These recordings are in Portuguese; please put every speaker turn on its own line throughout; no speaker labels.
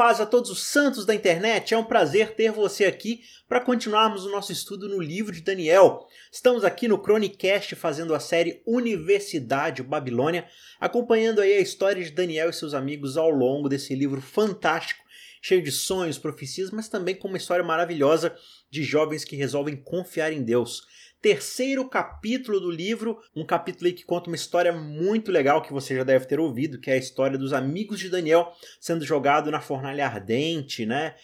Paz a todos os santos da internet. É um prazer ter você aqui para continuarmos o nosso estudo no livro de Daniel. Estamos aqui no Chronicast fazendo a série Universidade Babilônia, acompanhando aí a história de Daniel e seus amigos ao longo desse livro fantástico, cheio de sonhos, profecias, mas também com uma história maravilhosa de jovens que resolvem confiar em Deus terceiro capítulo do livro, um capítulo aí que conta uma história muito legal que você já deve ter ouvido, que é a história dos amigos de Daniel sendo jogado na fornalha ardente, né?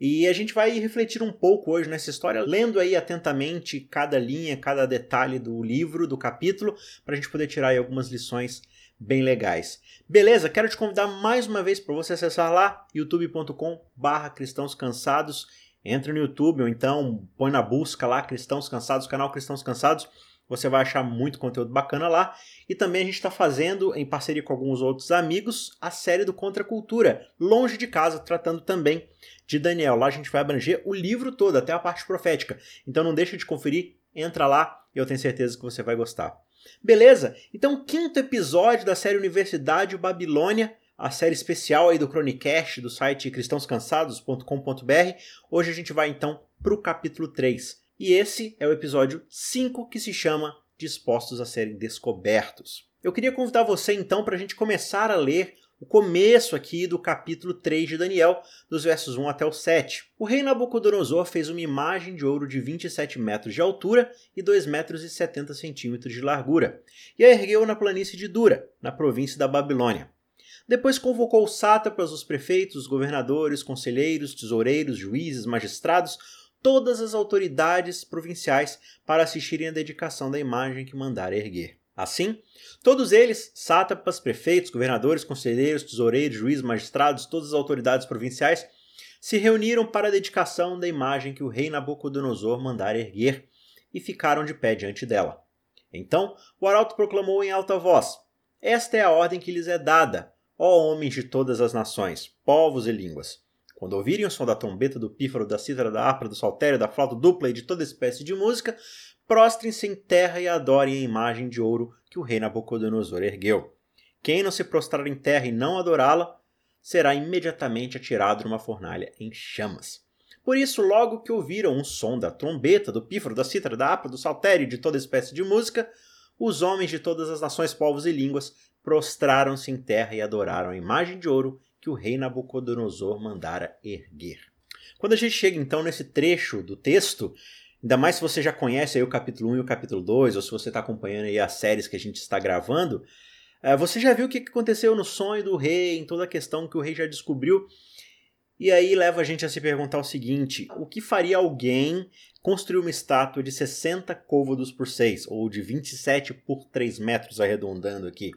E a gente vai refletir um pouco hoje nessa história, lendo aí atentamente cada linha, cada detalhe do livro, do capítulo, para a gente poder tirar aí algumas lições bem legais. Beleza? Quero te convidar mais uma vez para você acessar lá youtube.com/cristãos cansados Entra no YouTube ou então põe na busca lá Cristãos Cansados, canal Cristãos Cansados. Você vai achar muito conteúdo bacana lá. E também a gente está fazendo, em parceria com alguns outros amigos, a série do Contra Cultura, longe de casa, tratando também de Daniel. Lá a gente vai abranger o livro todo, até a parte profética. Então não deixa de conferir, entra lá e eu tenho certeza que você vai gostar. Beleza? Então, quinto episódio da série Universidade Babilônia a série especial aí do Chronicast do site cristãoscansados.com.br. Hoje a gente vai então para o capítulo 3. E esse é o episódio 5 que se chama Dispostos a serem descobertos. Eu queria convidar você então para a gente começar a ler o começo aqui do capítulo 3 de Daniel, dos versos 1 até o 7. O rei Nabucodonosor fez uma imagem de ouro de 27 metros de altura e 2 metros e 70 centímetros de largura, e a ergueu na planície de Dura, na província da Babilônia. Depois convocou os sátrapas, os prefeitos, os governadores, conselheiros, tesoureiros, juízes, magistrados, todas as autoridades provinciais para assistirem à dedicação da imagem que mandara erguer. Assim, todos eles, sátrapas, prefeitos, governadores, conselheiros, tesoureiros, juízes, magistrados, todas as autoridades provinciais, se reuniram para a dedicação da imagem que o rei Nabucodonosor mandara erguer e ficaram de pé diante dela. Então o arauto proclamou em alta voz: Esta é a ordem que lhes é dada. Ó homens de todas as nações, povos e línguas, quando ouvirem o som da trombeta, do pífaro, da cítara, da harpa, do saltério, da flauta dupla e de toda espécie de música, prostrem-se em terra e adorem a imagem de ouro que o rei Nabucodonosor ergueu. Quem não se prostrar em terra e não adorá-la, será imediatamente atirado numa fornalha em chamas. Por isso, logo que ouviram o som da trombeta, do pífaro, da cítara, da harpa, do saltério e de toda espécie de música, os homens de todas as nações, povos e línguas prostraram-se em terra e adoraram a imagem de ouro que o rei Nabucodonosor mandara erguer. Quando a gente chega então nesse trecho do texto, ainda mais se você já conhece o capítulo 1 e o capítulo 2, ou se você está acompanhando as séries que a gente está gravando, eh, você já viu o que aconteceu no sonho do rei, em toda a questão que o rei já descobriu. E aí leva a gente a se perguntar o seguinte: o que faria alguém construir uma estátua de 60 côvados por 6, ou de 27 por 3 metros, arredondando aqui?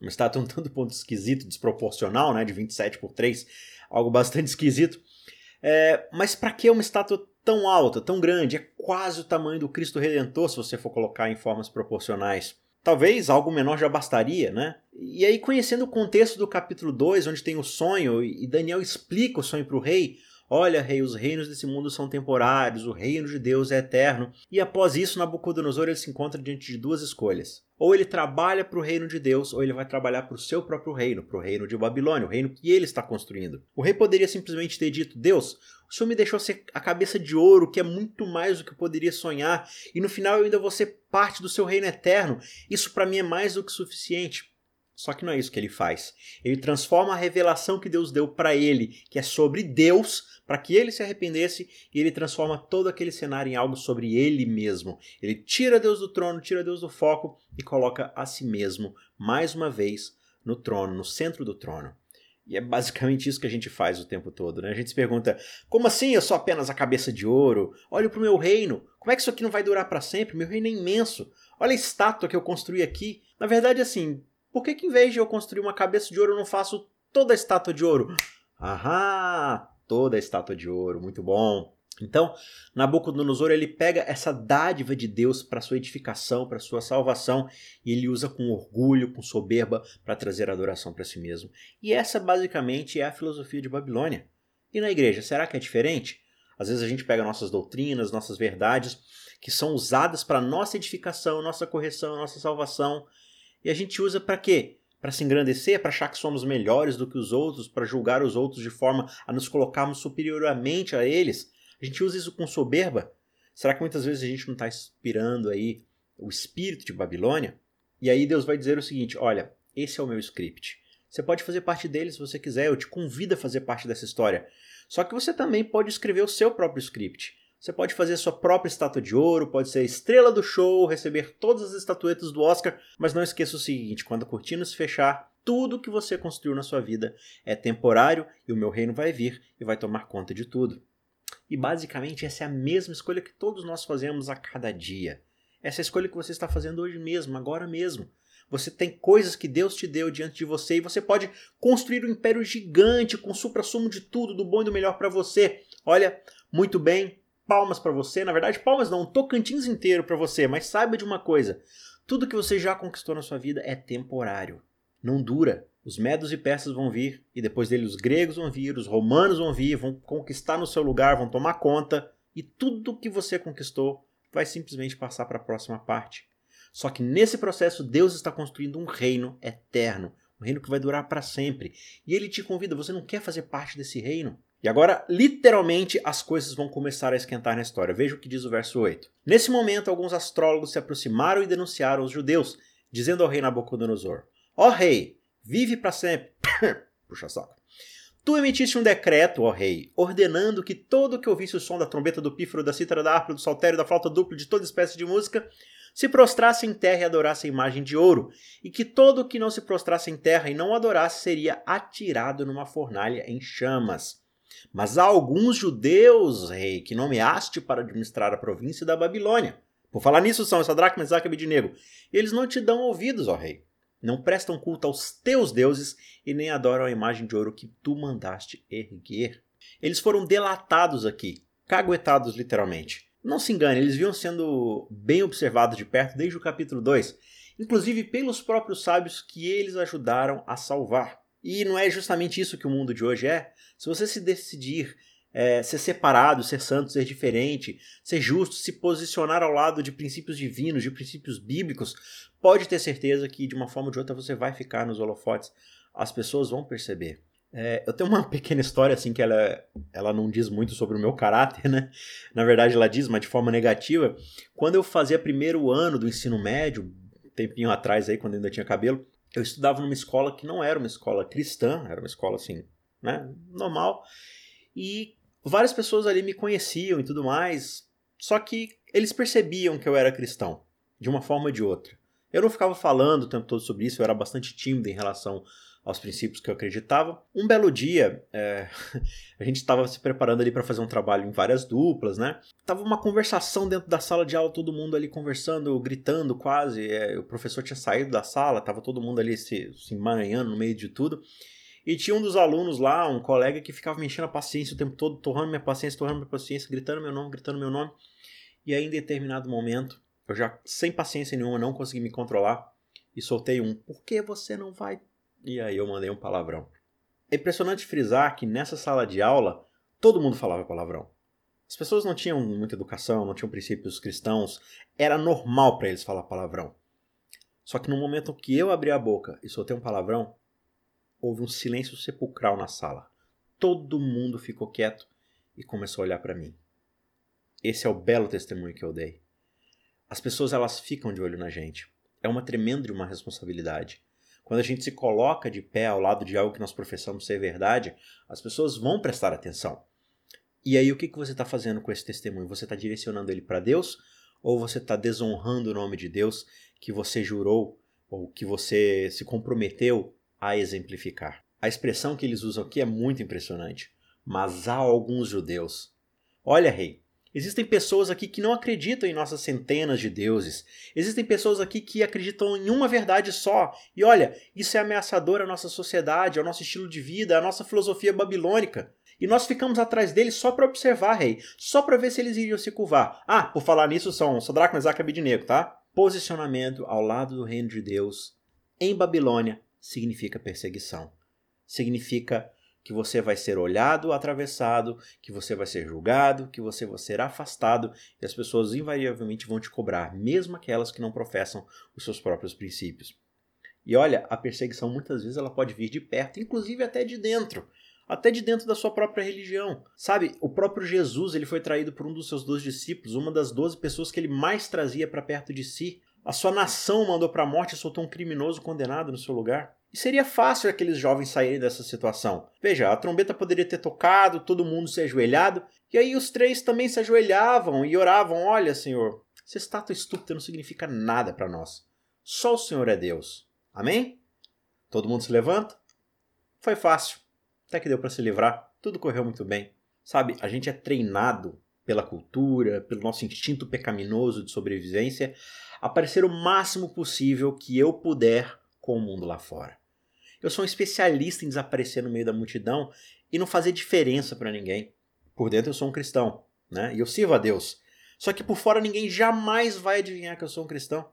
Uma estátua um tanto ponto esquisito, desproporcional, né, de 27 por 3, algo bastante esquisito. É, mas para que uma estátua tão alta, tão grande? É quase o tamanho do Cristo Redentor, se você for colocar em formas proporcionais. Talvez algo menor já bastaria, né? E aí, conhecendo o contexto do capítulo 2, onde tem o sonho, e Daniel explica o sonho para o rei, Olha, rei, os reinos desse mundo são temporários, o reino de Deus é eterno. E após isso, Nabucodonosor ele se encontra diante de duas escolhas. Ou ele trabalha para o reino de Deus, ou ele vai trabalhar para o seu próprio reino, para o reino de Babilônia, o reino que ele está construindo. O rei poderia simplesmente ter dito: Deus, o senhor me deixou ser a cabeça de ouro, que é muito mais do que eu poderia sonhar, e no final eu ainda vou ser parte do seu reino eterno. Isso para mim é mais do que suficiente. Só que não é isso que ele faz. Ele transforma a revelação que Deus deu para ele, que é sobre Deus, para que ele se arrependesse e ele transforma todo aquele cenário em algo sobre ele mesmo. Ele tira Deus do trono, tira Deus do foco e coloca a si mesmo mais uma vez no trono, no centro do trono. E é basicamente isso que a gente faz o tempo todo, né? A gente se pergunta: como assim eu sou apenas a cabeça de ouro? Olha para o meu reino. Como é que isso aqui não vai durar para sempre? Meu reino é imenso. Olha a estátua que eu construí aqui. Na verdade, assim, por que, que em vez de eu construir uma cabeça de ouro, eu não faço toda a estátua de ouro? Ahá! toda a estátua de ouro, muito bom. Então, Nabucodonosor ele pega essa dádiva de Deus para sua edificação, para sua salvação, e ele usa com orgulho, com soberba para trazer adoração para si mesmo. E essa basicamente é a filosofia de Babilônia. E na igreja, será que é diferente? Às vezes a gente pega nossas doutrinas, nossas verdades, que são usadas para nossa edificação, nossa correção, nossa salvação, e a gente usa para quê? para se engrandecer, para achar que somos melhores do que os outros, para julgar os outros de forma a nos colocarmos superiormente a eles. A gente usa isso com soberba. Será que muitas vezes a gente não está inspirando aí o espírito de Babilônia? E aí Deus vai dizer o seguinte: olha, esse é o meu script. Você pode fazer parte dele se você quiser, eu te convido a fazer parte dessa história. Só que você também pode escrever o seu próprio script. Você pode fazer sua própria estátua de ouro, pode ser a estrela do show, receber todas as estatuetas do Oscar, mas não esqueça o seguinte: quando a cortina se fechar, tudo que você construiu na sua vida é temporário e o meu reino vai vir e vai tomar conta de tudo. E basicamente essa é a mesma escolha que todos nós fazemos a cada dia. Essa é a escolha que você está fazendo hoje mesmo, agora mesmo. Você tem coisas que Deus te deu diante de você e você pode construir um império gigante com supra-sumo de tudo, do bom e do melhor para você. Olha, muito bem, palmas para você. Na verdade, palmas não, um Tocantins inteiro para você. Mas saiba de uma coisa: tudo que você já conquistou na sua vida é temporário. Não dura. Os medos e persas vão vir, e depois dele os gregos vão vir, os romanos vão vir, vão conquistar no seu lugar, vão tomar conta, e tudo que você conquistou vai simplesmente passar para a próxima parte. Só que nesse processo, Deus está construindo um reino eterno, um reino que vai durar para sempre. E ele te convida, você não quer fazer parte desse reino? E agora, literalmente, as coisas vão começar a esquentar na história. Veja o que diz o verso 8. Nesse momento, alguns astrólogos se aproximaram e denunciaram os judeus, dizendo ao rei Nabucodonosor: Ó oh, rei, vive para sempre. Puxa saco. Tu emitiste um decreto, ó rei, ordenando que todo que ouvisse o som da trombeta, do pífaro, da cítara, da harpa, do saltério, da flauta dupla, de toda espécie de música, se prostrasse em terra e adorasse a imagem de ouro, e que todo que não se prostrasse em terra e não adorasse seria atirado numa fornalha em chamas. Mas há alguns judeus, rei, que nomeaste para administrar a província da Babilônia. Por falar nisso, são Sadraque, Mesaque e Abednego. Eles não te dão ouvidos, ó rei. Não prestam culto aos teus deuses e nem adoram a imagem de ouro que tu mandaste erguer. Eles foram delatados aqui, caguetados literalmente. Não se engane, eles vinham sendo bem observados de perto desde o capítulo 2, inclusive pelos próprios sábios que eles ajudaram a salvar. E não é justamente isso que o mundo de hoje é? Se você se decidir é, ser separado, ser santo, ser diferente, ser justo, se posicionar ao lado de princípios divinos, de princípios bíblicos, pode ter certeza que de uma forma ou de outra você vai ficar nos holofotes. As pessoas vão perceber. É, eu tenho uma pequena história assim que ela, ela não diz muito sobre o meu caráter, né? Na verdade, ela diz, mas de forma negativa. Quando eu fazia primeiro ano do ensino médio, tempinho atrás aí, quando ainda tinha cabelo, eu estudava numa escola que não era uma escola cristã, era uma escola assim, né, normal. E várias pessoas ali me conheciam e tudo mais, só que eles percebiam que eu era cristão, de uma forma ou de outra. Eu não ficava falando o tempo todo sobre isso, eu era bastante tímido em relação aos princípios que eu acreditava. Um belo dia, é, a gente estava se preparando ali para fazer um trabalho em várias duplas, né? Tava uma conversação dentro da sala de aula, todo mundo ali conversando, gritando quase. É, o professor tinha saído da sala, tava todo mundo ali se, se emaranhando no meio de tudo. E tinha um dos alunos lá, um colega, que ficava me enchendo a paciência o tempo todo, torrando minha paciência, torrando minha paciência, gritando meu nome, gritando meu nome. E aí, em determinado momento, eu já, sem paciência nenhuma, não consegui me controlar e soltei um: Por que você não vai? E aí eu mandei um palavrão. É impressionante frisar que nessa sala de aula, todo mundo falava palavrão. As pessoas não tinham muita educação, não tinham princípios cristãos, era normal para eles falar palavrão. Só que no momento que eu abri a boca e soltei um palavrão, houve um silêncio sepulcral na sala. Todo mundo ficou quieto e começou a olhar para mim. Esse é o belo testemunho que eu dei. As pessoas elas ficam de olho na gente. É uma tremenda uma responsabilidade. Quando a gente se coloca de pé ao lado de algo que nós professamos ser verdade, as pessoas vão prestar atenção. E aí o que, que você está fazendo com esse testemunho? Você está direcionando ele para Deus ou você está desonrando o nome de Deus que você jurou ou que você se comprometeu a exemplificar. A expressão que eles usam aqui é muito impressionante. Mas há alguns judeus. Olha, rei, existem pessoas aqui que não acreditam em nossas centenas de deuses. Existem pessoas aqui que acreditam em uma verdade só. E olha, isso é ameaçador à nossa sociedade, ao nosso estilo de vida, à nossa filosofia babilônica. E nós ficamos atrás deles só para observar, rei, só para ver se eles iriam se curvar. Ah, por falar nisso, são Sadraque, Mesaque e Abednego, tá? Posicionamento ao lado do reino de Deus em Babilônia significa perseguição. Significa que você vai ser olhado, atravessado, que você vai ser julgado, que você vai ser afastado e as pessoas invariavelmente vão te cobrar, mesmo aquelas que não professam os seus próprios princípios. E olha, a perseguição muitas vezes ela pode vir de perto, inclusive até de dentro até de dentro da sua própria religião. Sabe, o próprio Jesus ele foi traído por um dos seus dois discípulos, uma das doze pessoas que ele mais trazia para perto de si. A sua nação mandou para a morte e soltou um criminoso condenado no seu lugar. E seria fácil aqueles jovens saírem dessa situação. Veja, a trombeta poderia ter tocado, todo mundo se ajoelhado, e aí os três também se ajoelhavam e oravam: Olha, Senhor, essa estátua estúpida não significa nada para nós. Só o Senhor é Deus. Amém? Todo mundo se levanta? Foi fácil. Até que deu para se livrar. Tudo correu muito bem. Sabe, a gente é treinado pela cultura, pelo nosso instinto pecaminoso de sobrevivência, a parecer o máximo possível que eu puder com o mundo lá fora. Eu sou um especialista em desaparecer no meio da multidão e não fazer diferença para ninguém. Por dentro eu sou um cristão, né? E eu sirvo a Deus. Só que por fora ninguém jamais vai adivinhar que eu sou um cristão.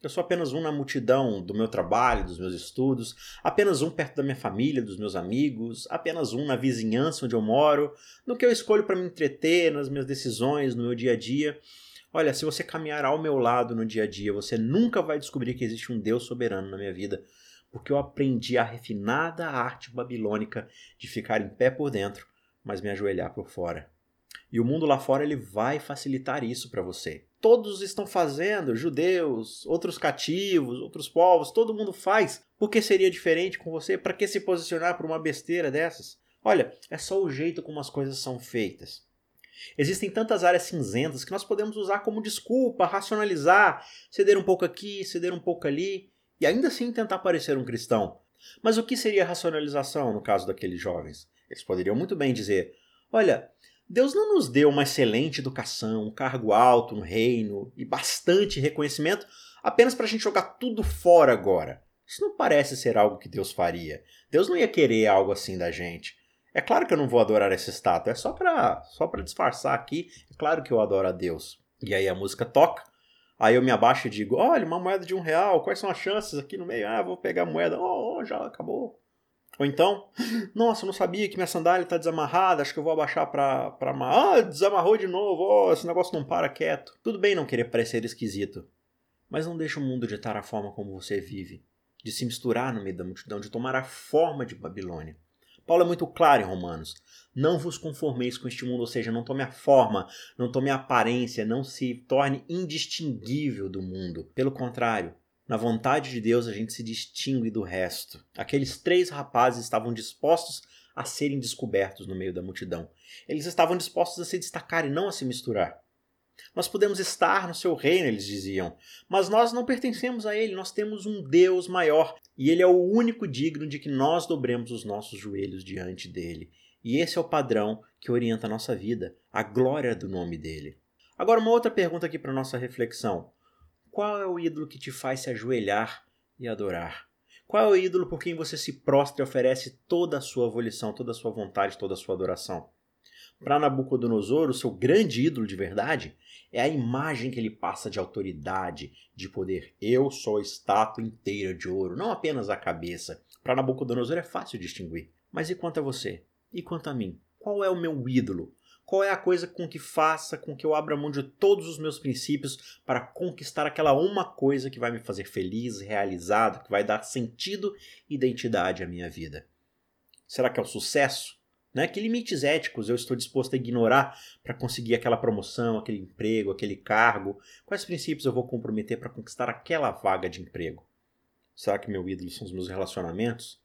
Eu sou apenas um na multidão do meu trabalho, dos meus estudos, apenas um perto da minha família, dos meus amigos, apenas um na vizinhança onde eu moro, no que eu escolho para me entreter, nas minhas decisões, no meu dia a dia. Olha, se você caminhar ao meu lado no dia a dia, você nunca vai descobrir que existe um Deus soberano na minha vida, porque eu aprendi a refinada arte babilônica de ficar em pé por dentro, mas me ajoelhar por fora. E o mundo lá fora ele vai facilitar isso para você. Todos estão fazendo, judeus, outros cativos, outros povos, todo mundo faz. Por que seria diferente com você? Para que se posicionar por uma besteira dessas? Olha, é só o jeito como as coisas são feitas. Existem tantas áreas cinzentas que nós podemos usar como desculpa, racionalizar, ceder um pouco aqui, ceder um pouco ali, e ainda assim tentar parecer um cristão. Mas o que seria racionalização no caso daqueles jovens? Eles poderiam muito bem dizer: Olha, Deus não nos deu uma excelente educação, um cargo alto no reino e bastante reconhecimento apenas para a gente jogar tudo fora agora. Isso não parece ser algo que Deus faria. Deus não ia querer algo assim da gente. É claro que eu não vou adorar essa estátua, é só para só para disfarçar aqui. É claro que eu adoro a Deus. E aí a música toca, aí eu me abaixo e digo: olha, uma moeda de um real, quais são as chances aqui no meio? Ah, vou pegar a moeda, oh, já acabou. Ou então, nossa, eu não sabia que minha sandália está desamarrada, acho que eu vou abaixar para para Ah, desamarrou de novo, oh, esse negócio não para quieto. Tudo bem não querer parecer esquisito, mas não deixa o mundo ditar a forma como você vive, de se misturar no meio da multidão, de tomar a forma de Babilônia. Paulo é muito claro em Romanos. Não vos conformeis com este mundo, ou seja, não tome a forma, não tome a aparência, não se torne indistinguível do mundo. Pelo contrário, na vontade de Deus, a gente se distingue do resto. Aqueles três rapazes estavam dispostos a serem descobertos no meio da multidão. Eles estavam dispostos a se destacar e não a se misturar. Nós podemos estar no seu reino, eles diziam, mas nós não pertencemos a ele, nós temos um Deus maior e ele é o único digno de que nós dobremos os nossos joelhos diante dele. E esse é o padrão que orienta a nossa vida, a glória do nome dele. Agora, uma outra pergunta aqui para nossa reflexão. Qual é o ídolo que te faz se ajoelhar e adorar? Qual é o ídolo por quem você se prostra e oferece toda a sua volição, toda a sua vontade, toda a sua adoração? Para Nabucodonosor, o seu grande ídolo de verdade é a imagem que ele passa de autoridade, de poder. Eu sou a estátua inteira de ouro, não apenas a cabeça. Para Nabucodonosor é fácil distinguir. Mas e quanto a você? E quanto a mim? Qual é o meu ídolo? Qual é a coisa com que faça com que eu abra mão de todos os meus princípios para conquistar aquela uma coisa que vai me fazer feliz, realizado, que vai dar sentido e identidade à minha vida? Será que é o sucesso? Né? Que limites éticos eu estou disposto a ignorar para conseguir aquela promoção, aquele emprego, aquele cargo? Quais princípios eu vou comprometer para conquistar aquela vaga de emprego? Será que meu ídolo são os meus relacionamentos?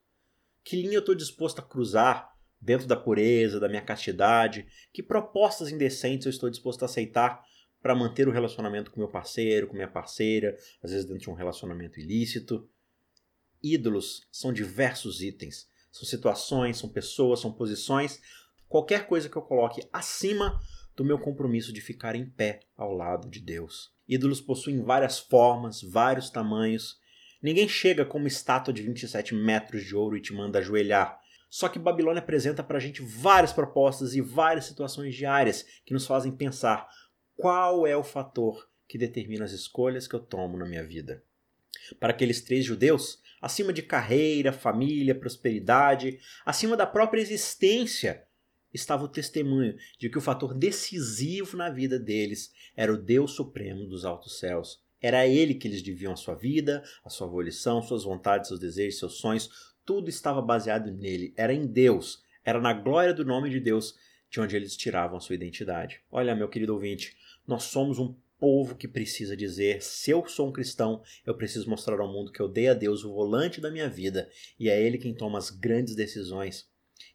Que linha eu estou disposto a cruzar dentro da pureza, da minha castidade, que propostas indecentes eu estou disposto a aceitar para manter o relacionamento com meu parceiro, com minha parceira, às vezes dentro de um relacionamento ilícito. Ídolos são diversos itens, são situações, são pessoas, são posições, qualquer coisa que eu coloque acima do meu compromisso de ficar em pé ao lado de Deus. Ídolos possuem várias formas, vários tamanhos. Ninguém chega com uma estátua de 27 metros de ouro e te manda ajoelhar. Só que Babilônia apresenta para a gente várias propostas e várias situações diárias que nos fazem pensar qual é o fator que determina as escolhas que eu tomo na minha vida. Para aqueles três judeus, acima de carreira, família, prosperidade, acima da própria existência, estava o testemunho de que o fator decisivo na vida deles era o Deus Supremo dos altos céus. Era a ele que eles deviam a sua vida, a sua volição, suas vontades, seus desejos, seus sonhos. Tudo estava baseado nele. Era em Deus. Era na glória do nome de Deus de onde eles tiravam a sua identidade. Olha, meu querido ouvinte, nós somos um povo que precisa dizer: se eu sou um cristão, eu preciso mostrar ao mundo que eu dei a Deus o volante da minha vida e é Ele quem toma as grandes decisões.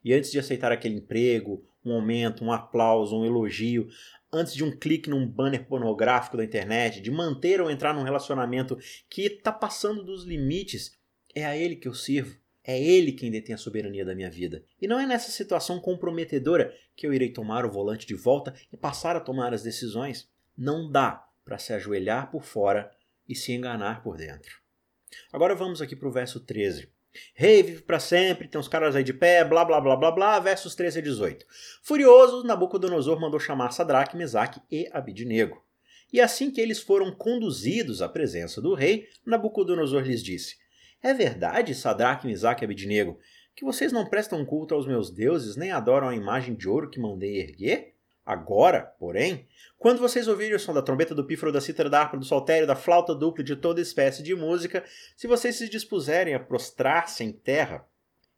E antes de aceitar aquele emprego, um aumento, um aplauso, um elogio, antes de um clique num banner pornográfico da internet, de manter ou entrar num relacionamento que está passando dos limites, é a Ele que eu sirvo. É Ele quem detém a soberania da minha vida. E não é nessa situação comprometedora que eu irei tomar o volante de volta e passar a tomar as decisões. Não dá para se ajoelhar por fora e se enganar por dentro. Agora vamos aqui para o verso 13. Rei vive para sempre, tem uns caras aí de pé, blá blá blá blá blá, versos 13 a 18. Furioso, Nabucodonosor mandou chamar Sadraque, Mesaque e Abidnego. E assim que eles foram conduzidos à presença do rei, Nabucodonosor lhes disse: É verdade, Sadraque, Mesaque e Abidnego, que vocês não prestam culto aos meus deuses nem adoram a imagem de ouro que mandei erguer? Agora, porém, quando vocês ouvirem o som da trombeta, do pífaro, da cítara, da harpa, do saltério, da flauta dupla e de toda espécie de música, se vocês se dispuserem a prostrar-se em terra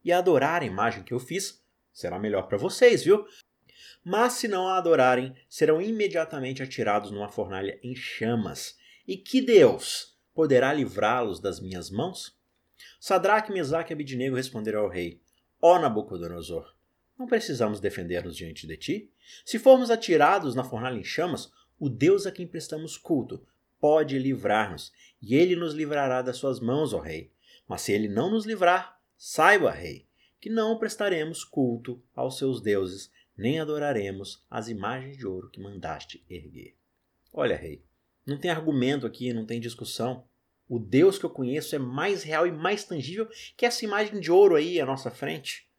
e a adorar a imagem que eu fiz, será melhor para vocês, viu? Mas se não a adorarem, serão imediatamente atirados numa fornalha em chamas. E que Deus poderá livrá-los das minhas mãos? Sadraque, Mesaque e Abidnego responderam ao rei: Ó Nabucodonosor, não precisamos defender-nos diante de ti? Se formos atirados na fornalha em chamas, o Deus a quem prestamos culto pode livrar-nos, e ele nos livrará das suas mãos, ó rei. Mas se ele não nos livrar, saiba, rei, que não prestaremos culto aos seus deuses, nem adoraremos as imagens de ouro que mandaste erguer. Olha, rei, não tem argumento aqui, não tem discussão. O Deus que eu conheço é mais real e mais tangível que essa imagem de ouro aí à nossa frente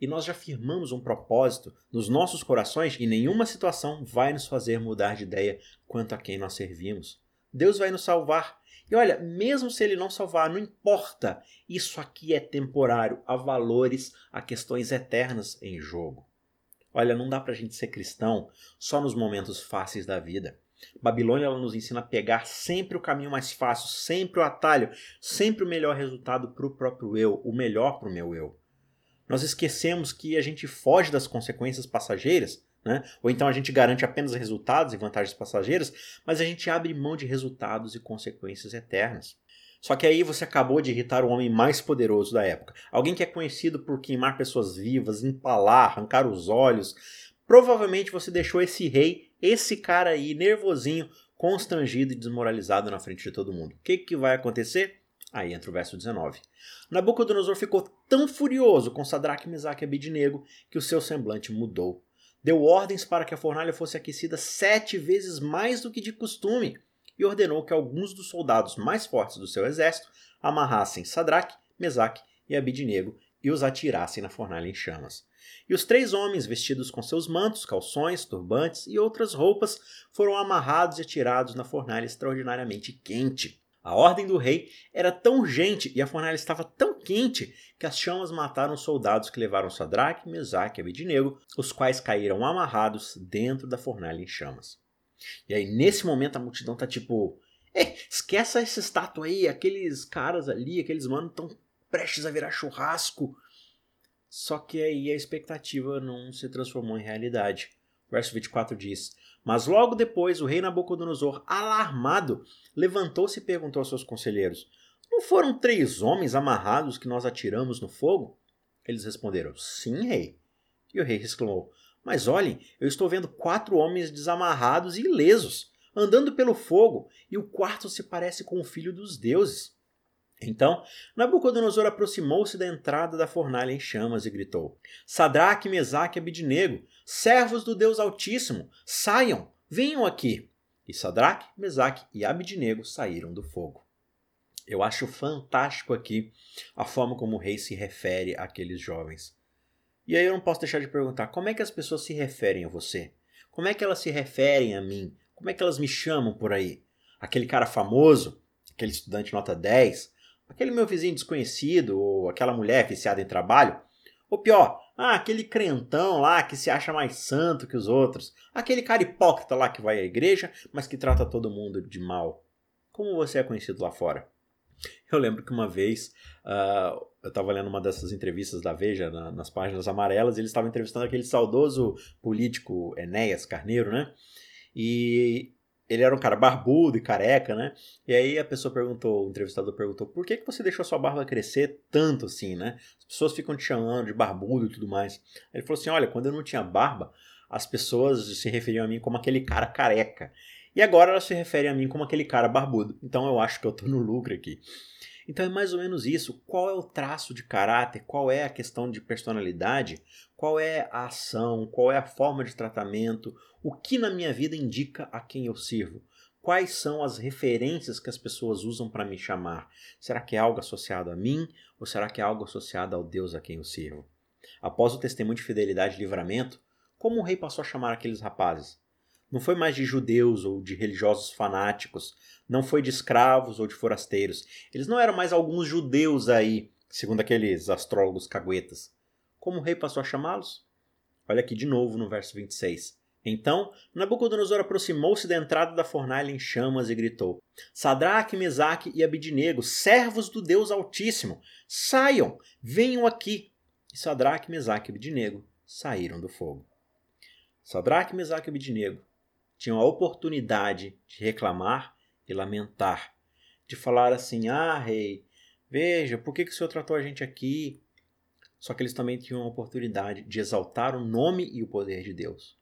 e nós já firmamos um propósito nos nossos corações e nenhuma situação vai nos fazer mudar de ideia quanto a quem nós servimos. Deus vai nos salvar. E olha, mesmo se ele não salvar, não importa. Isso aqui é temporário, há valores, há questões eternas em jogo. Olha, não dá pra gente ser cristão só nos momentos fáceis da vida. Babilônia ela nos ensina a pegar sempre o caminho mais fácil, sempre o atalho, sempre o melhor resultado para o próprio eu, o melhor para o meu eu nós esquecemos que a gente foge das consequências passageiras, né? ou então a gente garante apenas resultados e vantagens passageiras, mas a gente abre mão de resultados e consequências eternas. Só que aí você acabou de irritar o homem mais poderoso da época. Alguém que é conhecido por queimar pessoas vivas, empalar, arrancar os olhos. Provavelmente você deixou esse rei, esse cara aí, nervosinho, constrangido e desmoralizado na frente de todo mundo. O que, que vai acontecer? Aí entra o verso 19. Nabucodonosor ficou tão furioso com Sadraque, Mesaque e Abidnego que o seu semblante mudou. Deu ordens para que a fornalha fosse aquecida sete vezes mais do que de costume e ordenou que alguns dos soldados mais fortes do seu exército amarrassem Sadraque, Mesaque e Abidnego e os atirassem na fornalha em chamas. E os três homens, vestidos com seus mantos, calções, turbantes e outras roupas, foram amarrados e atirados na fornalha extraordinariamente quente. A ordem do rei era tão urgente e a fornalha estava tão quente que as chamas mataram os soldados que levaram Sadraque, Mesaque e Abidnego, os quais caíram amarrados dentro da fornalha em chamas. E aí, nesse momento, a multidão tá tipo: esquece essa estátua aí, aqueles caras ali, aqueles manos estão prestes a virar churrasco. Só que aí a expectativa não se transformou em realidade. Verso 24 diz: Mas logo depois o rei Nabucodonosor, alarmado, levantou-se e perguntou aos seus conselheiros: Não foram três homens amarrados que nós atiramos no fogo? Eles responderam: Sim, rei. E o rei exclamou: Mas olhem, eu estou vendo quatro homens desamarrados e ilesos, andando pelo fogo, e o quarto se parece com o filho dos deuses. Então Nabucodonosor aproximou-se da entrada da fornalha em chamas e gritou: Sadraque, Mesaque e Abidnego, servos do Deus Altíssimo, saiam, venham aqui. E Sadraque, Mesaque e Abidnego saíram do fogo. Eu acho fantástico aqui a forma como o rei se refere àqueles jovens. E aí eu não posso deixar de perguntar: como é que as pessoas se referem a você? Como é que elas se referem a mim? Como é que elas me chamam por aí? Aquele cara famoso, aquele estudante nota 10, aquele meu vizinho desconhecido ou aquela mulher viciada em trabalho? Ou pior, ah, aquele crentão lá que se acha mais santo que os outros. Aquele cara hipócrita lá que vai à igreja, mas que trata todo mundo de mal. Como você é conhecido lá fora? Eu lembro que uma vez uh, eu estava lendo uma dessas entrevistas da Veja na, nas páginas amarelas, e eles estavam entrevistando aquele saudoso político Enéas Carneiro, né? E ele era um cara barbudo e careca, né? E aí a pessoa perguntou, o entrevistador perguntou, por que, que você deixou sua barba crescer tanto assim, né? As pessoas ficam te chamando de barbudo e tudo mais. Ele falou assim: olha, quando eu não tinha barba, as pessoas se referiam a mim como aquele cara careca. E agora elas se referem a mim como aquele cara barbudo. Então eu acho que eu tô no lucro aqui. Então é mais ou menos isso. Qual é o traço de caráter? Qual é a questão de personalidade? Qual é a ação? Qual é a forma de tratamento? O que na minha vida indica a quem eu sirvo? Quais são as referências que as pessoas usam para me chamar? Será que é algo associado a mim ou será que é algo associado ao Deus a quem eu sirvo? Após o testemunho de fidelidade e livramento, como o rei passou a chamar aqueles rapazes? Não foi mais de judeus ou de religiosos fanáticos, não foi de escravos ou de forasteiros. Eles não eram mais alguns judeus aí, segundo aqueles astrólogos caguetas. Como o rei passou a chamá-los? Olha aqui de novo no verso 26. Então Nabucodonosor aproximou-se da entrada da fornalha em chamas e gritou: Sadraque, Mesaque e Abidinego, servos do Deus Altíssimo, saiam, venham aqui. E Sadraque, Mesaque e Abidinego saíram do fogo. Sadraque, Mesaque e Abidinego tinham a oportunidade de reclamar e lamentar, de falar assim: ah, rei, veja, por que, que o senhor tratou a gente aqui? Só que eles também tinham a oportunidade de exaltar o nome e o poder de Deus.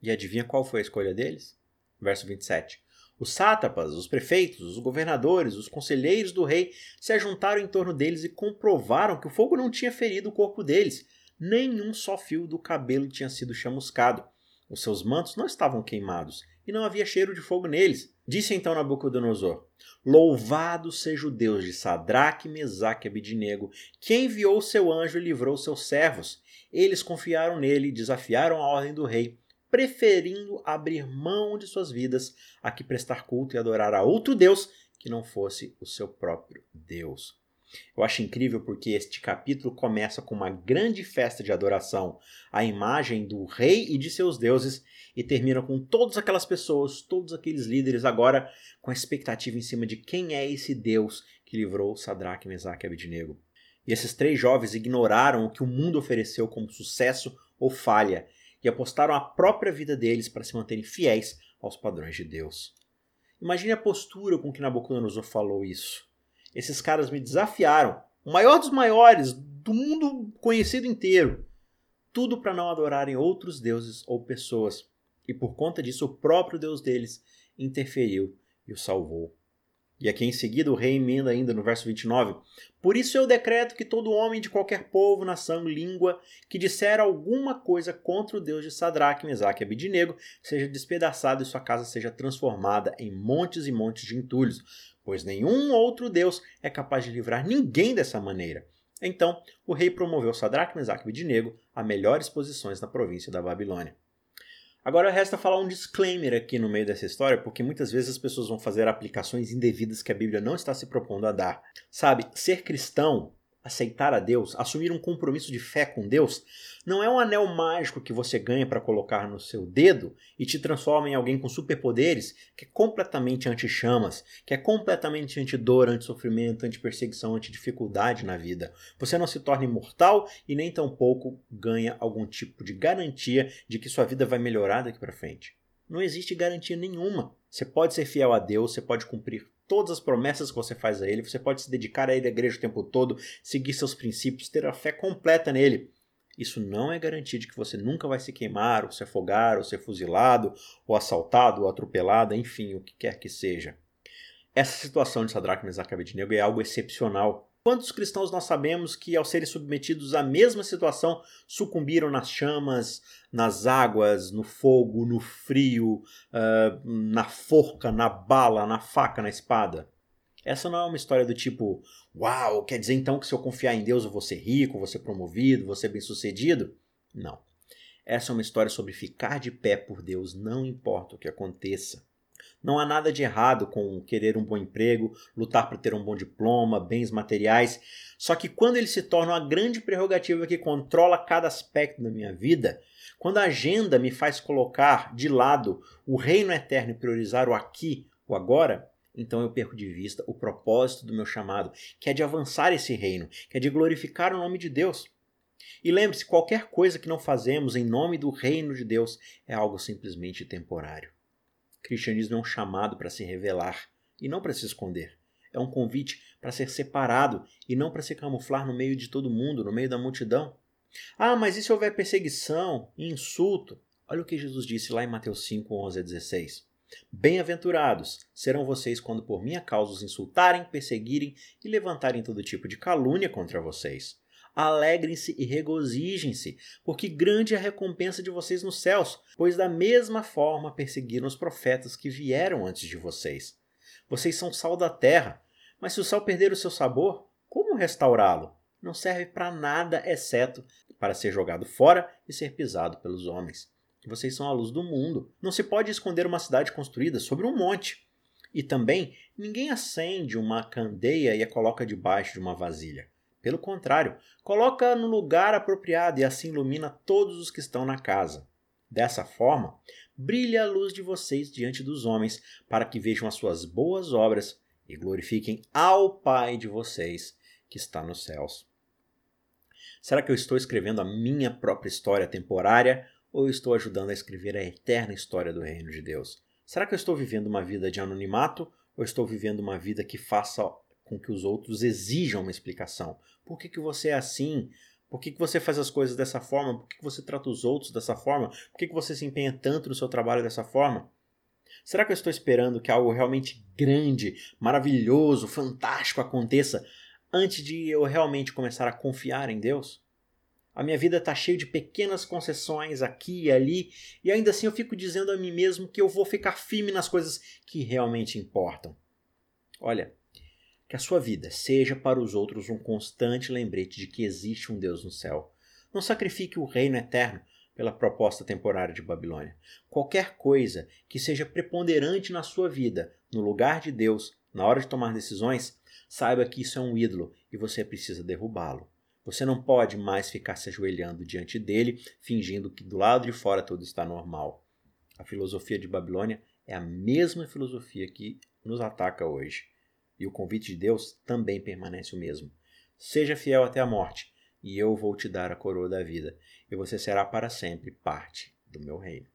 E adivinha qual foi a escolha deles? Verso 27. Os sátrapas, os prefeitos, os governadores, os conselheiros do rei se ajuntaram em torno deles e comprovaram que o fogo não tinha ferido o corpo deles, nenhum só fio do cabelo tinha sido chamuscado. Os seus mantos não estavam queimados e não havia cheiro de fogo neles. Disse então Nabucodonosor: Louvado seja o Deus de Sadraque, Mesaque e Abidinego, que enviou seu anjo e livrou seus servos. Eles confiaram nele e desafiaram a ordem do rei, preferindo abrir mão de suas vidas a que prestar culto e adorar a outro Deus que não fosse o seu próprio Deus. Eu acho incrível porque este capítulo começa com uma grande festa de adoração à imagem do rei e de seus deuses e termina com todas aquelas pessoas, todos aqueles líderes agora com a expectativa em cima de quem é esse Deus que livrou Sadraque, Mesaque e Abednego. E esses três jovens ignoraram o que o mundo ofereceu como sucesso ou falha e apostaram a própria vida deles para se manterem fiéis aos padrões de Deus. Imagine a postura com que Nabucodonosor falou isso. Esses caras me desafiaram. O maior dos maiores do mundo conhecido inteiro. Tudo para não adorarem outros deuses ou pessoas. E por conta disso, o próprio Deus deles interferiu e o salvou. E aqui em seguida o rei emenda ainda no verso 29. Por isso eu decreto que todo homem de qualquer povo, nação, língua, que disser alguma coisa contra o Deus de Sadraque, Mesaque e Abidinego, seja despedaçado e sua casa seja transformada em montes e montes de entulhos pois nenhum outro Deus é capaz de livrar ninguém dessa maneira. Então, o rei promoveu Sadraque, Mesaque e Abednego a melhores posições na província da Babilônia. Agora resta falar um disclaimer aqui no meio dessa história, porque muitas vezes as pessoas vão fazer aplicações indevidas que a Bíblia não está se propondo a dar. Sabe, ser cristão aceitar a Deus, assumir um compromisso de fé com Deus, não é um anel mágico que você ganha para colocar no seu dedo e te transforma em alguém com superpoderes que é completamente anti-chamas, que é completamente anti-dor, anti-sofrimento, anti-perseguição, anti-dificuldade na vida. Você não se torna imortal e nem tampouco ganha algum tipo de garantia de que sua vida vai melhorar daqui para frente. Não existe garantia nenhuma. Você pode ser fiel a Deus, você pode cumprir todas as promessas que você faz a Ele, você pode se dedicar a Ele, à igreja o tempo todo, seguir seus princípios, ter a fé completa nele. Isso não é garantia de que você nunca vai se queimar, ou se afogar, ou ser fuzilado, ou assaltado, ou atropelado, enfim, o que quer que seja. Essa situação de Sadraque, Mesaque e Abednego é algo excepcional Quantos cristãos nós sabemos que, ao serem submetidos à mesma situação, sucumbiram nas chamas, nas águas, no fogo, no frio, uh, na forca, na bala, na faca, na espada? Essa não é uma história do tipo, uau, quer dizer então que se eu confiar em Deus eu vou ser rico, vou ser promovido, vou ser bem sucedido? Não. Essa é uma história sobre ficar de pé por Deus, não importa o que aconteça. Não há nada de errado com querer um bom emprego, lutar para ter um bom diploma, bens materiais. Só que quando ele se torna uma grande prerrogativa que controla cada aspecto da minha vida, quando a agenda me faz colocar de lado o reino eterno e priorizar o aqui, o agora, então eu perco de vista o propósito do meu chamado, que é de avançar esse reino, que é de glorificar o nome de Deus. E lembre-se: qualquer coisa que não fazemos em nome do reino de Deus é algo simplesmente temporário. Cristianismo é um chamado para se revelar e não para se esconder. É um convite para ser separado e não para se camuflar no meio de todo mundo, no meio da multidão. Ah, mas e se houver perseguição e insulto? Olha o que Jesus disse lá em Mateus 5, 11 a 16. Bem-aventurados serão vocês quando por minha causa os insultarem, perseguirem e levantarem todo tipo de calúnia contra vocês. Alegrem-se e regozijem-se, porque grande é a recompensa de vocês nos céus, pois da mesma forma perseguiram os profetas que vieram antes de vocês. Vocês são sal da terra, mas se o sal perder o seu sabor, como restaurá-lo? Não serve para nada exceto para ser jogado fora e ser pisado pelos homens. Vocês são a luz do mundo. Não se pode esconder uma cidade construída sobre um monte. E também, ninguém acende uma candeia e a coloca debaixo de uma vasilha. Pelo contrário, coloca no lugar apropriado e assim ilumina todos os que estão na casa. Dessa forma, brilha a luz de vocês diante dos homens, para que vejam as suas boas obras e glorifiquem ao Pai de vocês que está nos céus. Será que eu estou escrevendo a minha própria história temporária ou estou ajudando a escrever a eterna história do reino de Deus? Será que eu estou vivendo uma vida de anonimato ou estou vivendo uma vida que faça com que os outros exijam uma explicação? Por que, que você é assim? Por que, que você faz as coisas dessa forma? Por que, que você trata os outros dessa forma? Por que, que você se empenha tanto no seu trabalho dessa forma? Será que eu estou esperando que algo realmente grande, maravilhoso, fantástico aconteça antes de eu realmente começar a confiar em Deus? A minha vida está cheia de pequenas concessões aqui e ali, e ainda assim eu fico dizendo a mim mesmo que eu vou ficar firme nas coisas que realmente importam. Olha, que a sua vida seja para os outros um constante lembrete de que existe um Deus no céu. Não sacrifique o reino eterno pela proposta temporária de Babilônia. Qualquer coisa que seja preponderante na sua vida, no lugar de Deus, na hora de tomar decisões, saiba que isso é um ídolo e você precisa derrubá-lo. Você não pode mais ficar se ajoelhando diante dele, fingindo que do lado de fora tudo está normal. A filosofia de Babilônia é a mesma filosofia que nos ataca hoje. E o convite de Deus também permanece o mesmo. Seja fiel até a morte, e eu vou te dar a coroa da vida, e você será para sempre parte do meu reino.